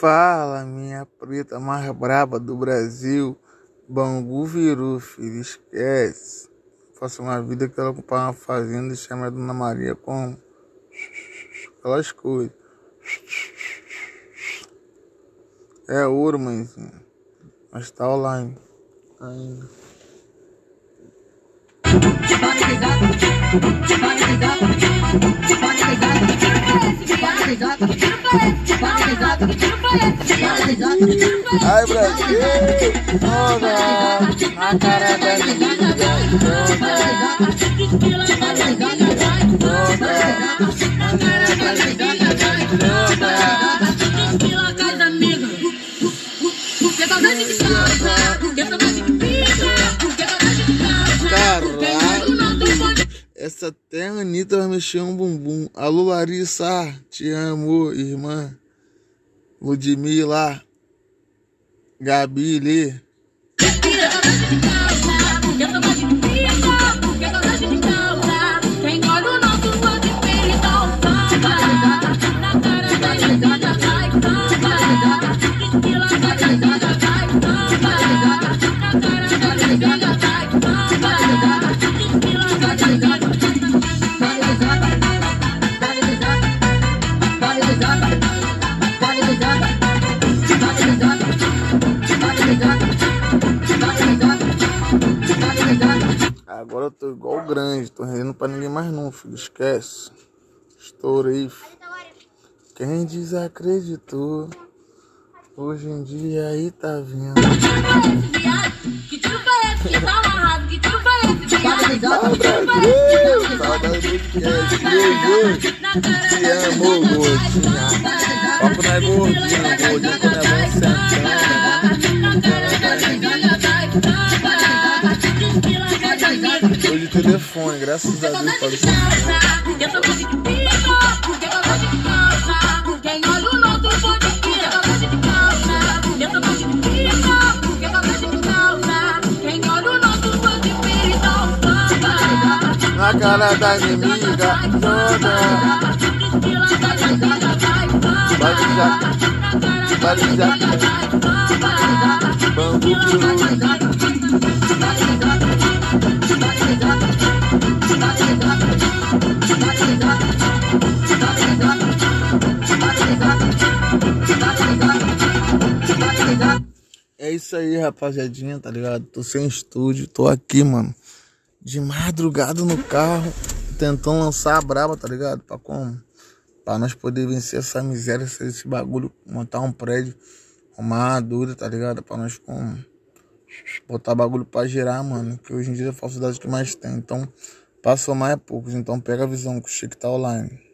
Fala, minha preta mais braba do Brasil. Bangu virou, filho, esquece. Faço uma vida que ela comprar uma fazenda e chama a Dona Maria com aquelas coisas. É ouro, mãezinha. Mas tá online ainda. Ai, Brasil! Joga na cara da menina. Caralho! Essa até a Anitta vai mexer um bumbum. Alô, Larissa, te amo, irmã. Ludmilla, Gabi, Lê. grande, tô rendendo pra ninguém mais não, filho. Esquece. Estourei, filho. Quem desacreditou, hoje em dia aí tá vindo. Que tiro esse que tá amarrado? Que tiro esse, viado? Ah, Brasil! Saudade podcast. Beijo. Te amo, gordinha. Papo não é gordinho, gordinho quando é bom sentando. Tô de telefone, graças a Deus. Pode ser. Eu tô de pica, porque eu gosto de calça. Quem olha o nosso pode ir, eu gosto de calça. Eu tô de pica, porque eu gosto de calça. Quem olha o nosso pode ir, então samba. Na cara da inimiga, toda. Vai já, vai já. Banco virou. Isso aí, rapaziadinha, tá ligado? Tô sem estúdio, tô aqui, mano. De madrugada no carro, tentando lançar a braba, tá ligado? Pra como? Pra nós poder vencer essa miséria, esse bagulho, montar um prédio, arrumar uma dura, tá ligado? Pra nós como? Botar bagulho pra gerar, mano. Que hoje em dia é a falsidade que mais tem. Então, pra somar é poucos. Então pega a visão que o Chico tá online.